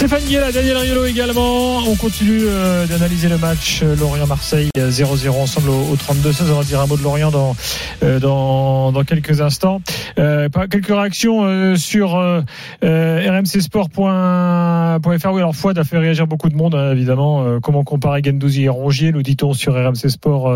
Stéphane Guilla, Daniel Riolo également. On continue euh, d'analyser le match euh, Lorient-Marseille 0-0 ensemble au, au 32-16. On va dire un mot de Lorient dans, euh, dans, dans quelques instants. Euh, pas- quelques réactions euh, sur euh, euh, rmcsport.fr. Oui, alors Fouad a fait réagir beaucoup de monde, hein, évidemment. Euh, comment comparer Gendouzi et Rongier, nous dit-on sur RMC Sport.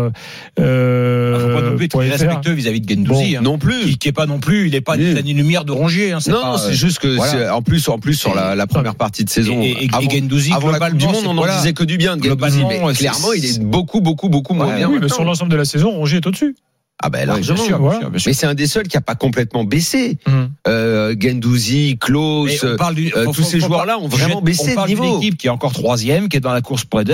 Euh, Ah, fr. respectueux vis-à-vis de Gendouzi. hein. Non plus. Qui, qui est pas non plus, il est pas Oui. l'année-lumière de Rongier. Hein, c'est Non, euh, c'est juste que voilà. en plus, en plus sur la, la première partie de saison. Et, et, et avant, Gendouzi, avant la Coupe du globalement, Monde, on en voilà. disait que du bien de Gendouzi, Globalement, mais clairement, il est beaucoup, beaucoup, beaucoup moins Ouais, bien. Oui, mais sur l'ensemble de la saison, Rongier est au-dessus. Ah ben Ouais, largement. bien sûr, bien sûr, bien sûr. Mais c'est un des seuls qui a pas complètement baissé. Mhm. Euh, Gendouzi, Klaus, on parle euh, tous ces joueurs-là ont vraiment on baissé parle de niveau. équipe qui est encore troisième, qui est dans la course pour deux.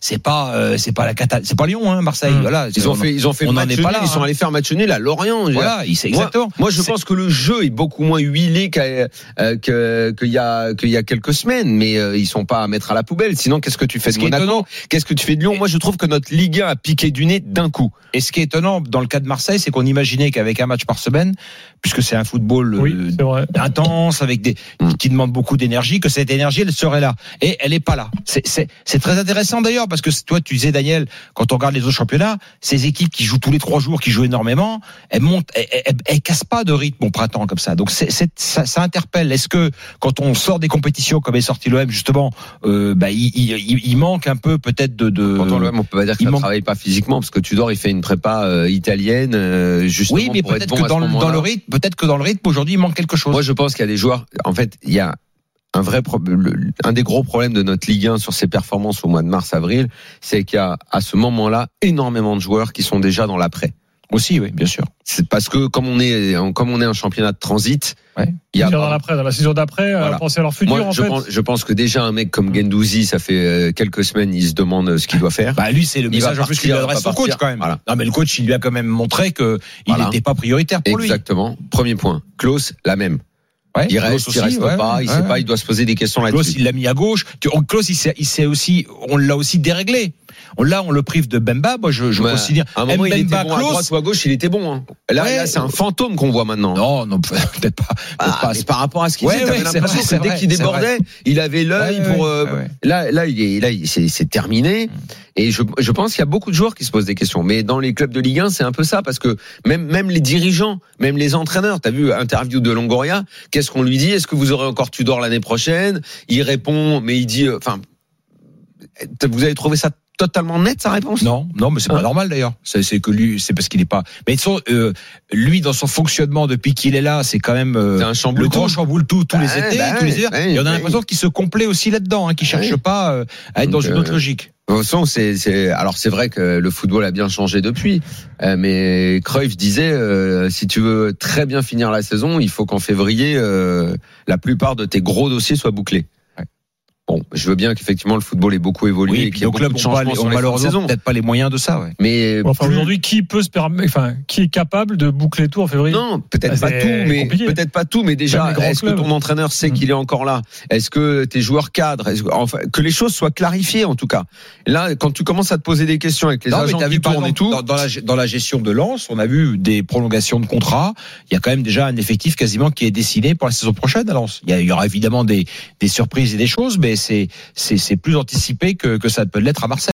C'est- pas, euh, c'est pas la c'est pas Lyon, hein, Marseille. Mm. Voilà. Ils ont On- fait, ils ont fait on match pas là, ils sont hein. allés faire match nul à Lorient. Voilà, il- c'est Moi- exactement. Moi, je pense que le jeu est beaucoup moins huilé qu'à- euh, qu'il y a qu'il y a quelques semaines, mais euh, ils sont pas à mettre à la poubelle. Sinon, qu'est-ce que tu fais de Monaco Qu'est-ce que tu fais de Lyon Moi, je trouve que notre Ligue 1 a piqué du nez d'un coup. Et ce qui est étonnant dans le cas de Marseille, c'est qu'on imaginait qu'avec un match par semaine, puisque c'est un football Oui, euh, intense avec des Mm. qui demande beaucoup d'énergie que cette énergie elle serait là. Et elle est pas là. C'est très intéressant d'ailleurs parce que toi tu disais Daniel quand on regarde les autres championnats ces équipes qui jouent tous les trois jours qui jouent énormément elles montent elles, elles, elles cassent pas de rythme au printemps comme ça. Donc ça, ça interpelle. Est-ce que quand on sort des compétitions comme est sorti l'OM justement euh, bah il, il, il- il manque un peu peut-être de, de Pourtant, l'OM, on peut pas dire il qu'il ne manque- travaille pas physiquement parce que Tudor, il fait une prépa euh, italienne, euh, justement oui mais peut-être bon que dans, le rythme peut-être que dans le rythme aujourd'hui il manque quelque chose Moi, je pense qu'il y a des joueurs. En fait, il y a un vrai problème. Un des gros problèmes de notre Ligue 1 sur ses performances au mois de mars-avril, c'est qu'il y a à ce moment-là énormément de joueurs qui sont déjà dans l'après. aussi oui bien sûr C'est parce que comme on est comme on est un championnat de transit, Ouais. il y a dans la saison d'après, Voilà. à penser à leur futur, moi, en je, fait. pense, je pense que déjà un mec comme Gendouzi, ça fait euh, quelques semaines, il se demande ce qu'il doit faire. Bah lui c'est le Il message en plus qu'il adresse au coach quand même. Voilà. Non mais le coach il lui a quand même montré que il Voilà. n'était pas prioritaire pour lui. Exactement. Premier point. Klaus, la même. Ouais, Il Klaus reste, aussi, il reste ouais, pas, il ouais. sait pas, il doit se poser des questions Klaus là-dessus. il l'a mis à gauche. Klaus il s'est il s'est aussi on l'a aussi déréglé. On là on le prive de Bemba. Moi je je Ouais. considère À un moment, il était Mbemba, bon à Klaus. droite ou à gauche, il était bon. Hein. Là, là c'est un fantôme qu'on voit maintenant. Non non peut-être pas. peut-être Ah, pas. mais par rapport à ce qu'il faisait, t'avais l'impression que dès qu'il débordait, il avait l'œil pour. euh. Là, là, il est, là, c'est c'est terminé. Et je, je pense qu'il y a beaucoup de joueurs qui se posent des questions. Mais dans les clubs de Ligue 1, c'est un peu ça parce que même, même les dirigeants, même les entraîneurs, t'as vu interview de Longoria, qu'est-ce qu'on lui dit? Est-ce que vous aurez encore Tudor l'année prochaine? Il répond, mais il dit, euh, enfin, vous avez trouvé ça totalement net sa réponse? Non, non, mais c'est Hein? pas normal d'ailleurs. C'est c'est que lui, c'est parce qu'il est pas. Mais façon, euh, lui, dans son fonctionnement depuis qu'il est là, c'est quand même euh, un chamboule le grand chamboule tout tous les Bah, étés, bah, tous les hivers. ouais, Et on a l'impression qu'il se complaît aussi là-dedans, hein, qu'il cherche pas euh, à être dans une autre euh, logique. C'est, c'est, alors c'est vrai que le football a bien changé depuis, Euh, mais Cruyff disait, euh, si tu veux très bien finir la saison, il faut qu'en février, euh, la plupart de tes gros dossiers soient bouclés. Bon, je veux bien qu'effectivement le football ait beaucoup évolué Oui, et qu'il y a nos beaucoup clubs de changements les- sur malheureusement saison. peut-être pas les moyens de ça. Ouais. Mais Bon, Enfin, plus- aujourd'hui, qui peut se permettre, enfin, qui est capable de boucler tout en février? Non, peut-être Bah, pas tout, mais peut-être pas tout, mais déjà, est-ce que ton entraîneur sait Mm. qu'il est encore là? Est-ce que tes joueurs cadres, que, enfin, que les choses soient clarifiées en tout cas? Là, quand tu commences à te poser des questions avec les Non, agents qui vu et tout, dans, dans la, dans la gestion de Lens, on a vu des prolongations de contrats. Il y a quand même déjà un effectif quasiment qui est dessiné pour la saison prochaine à Lens. Il y, a- il y aura évidemment des, des surprises et des choses, mais c'est c'est plus anticipé que, que ça peut l'être à Marseille.